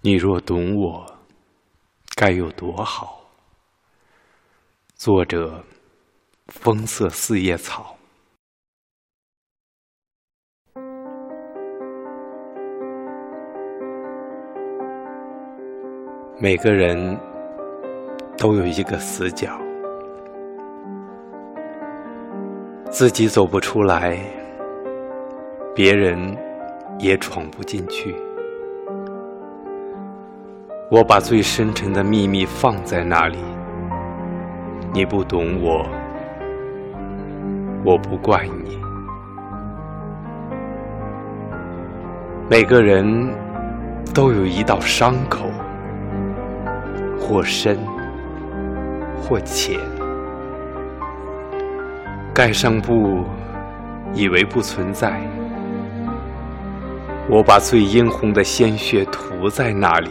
你若懂我，该有多好。作者：风色四叶草。每个人都有一个死角，自己走不出来，别人也闯不进去。我把最深沉的秘密放在那里，你不懂我，我不怪你。每个人都有一道伤口，或深或浅，盖上布，以为不存在。我把最殷红的鲜血涂在那里。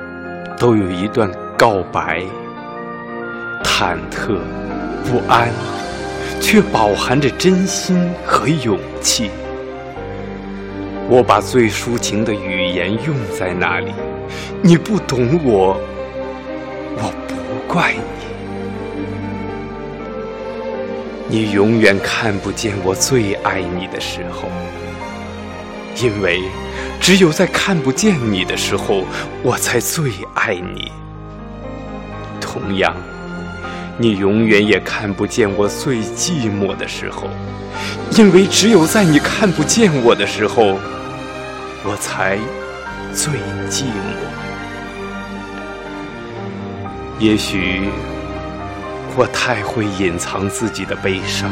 都有一段告白，忐忑不安，却饱含着真心和勇气。我把最抒情的语言用在那里，你不懂我，我不怪你。你永远看不见我最爱你的时候，因为。只有在看不见你的时候，我才最爱你。同样，你永远也看不见我最寂寞的时候，因为只有在你看不见我的时候，我才最寂寞。也许我太会隐藏自己的悲伤，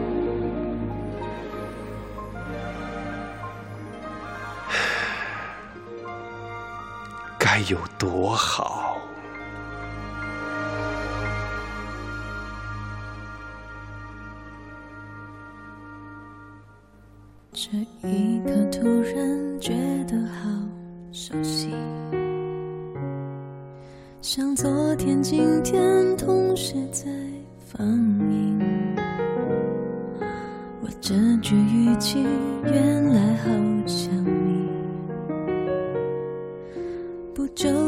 该有多好。这一刻突然觉得好熟悉，像昨天、今天同时在放映。我这句语气原来好像你，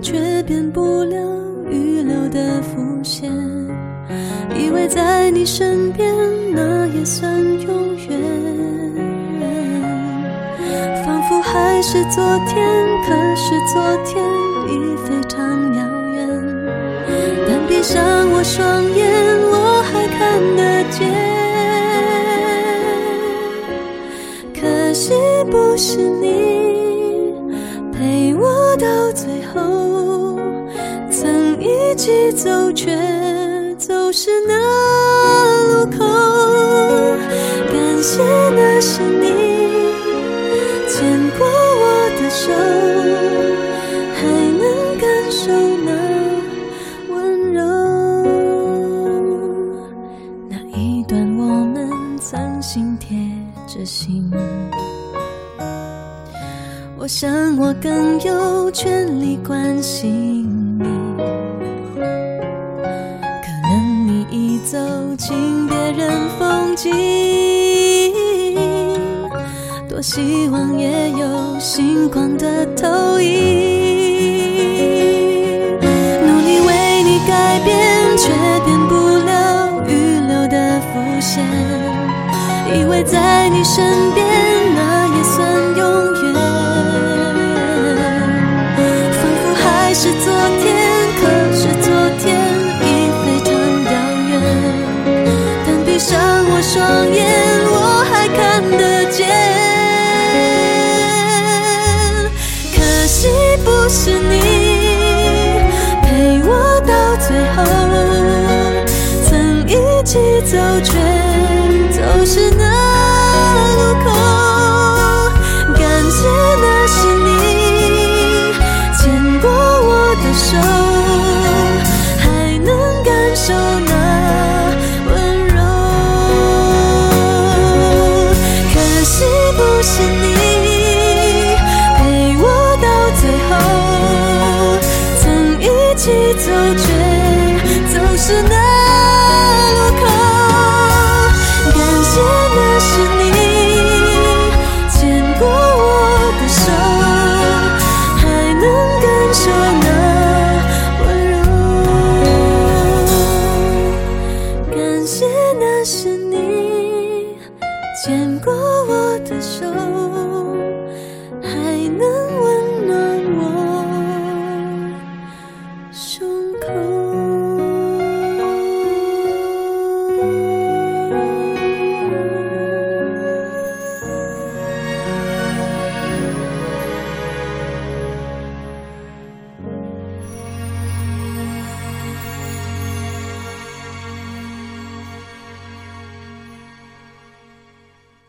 却变不了预留的伏线。以为在你身边，那也算永远。仿佛还是昨天，可是昨天已非常遥远。但闭上我双眼，我还看得见。可惜不是你陪我到最后，一。起走，却走失那路口。感谢那是你牵过我的手，还能感受那温柔。那一段我们曾心贴着心。我想我更有权利关心进别人风景，多希望也有星光的投影，努力为你改变，却变不了预留的伏线，以为在你身边是你陪我到最后，曾一起走，却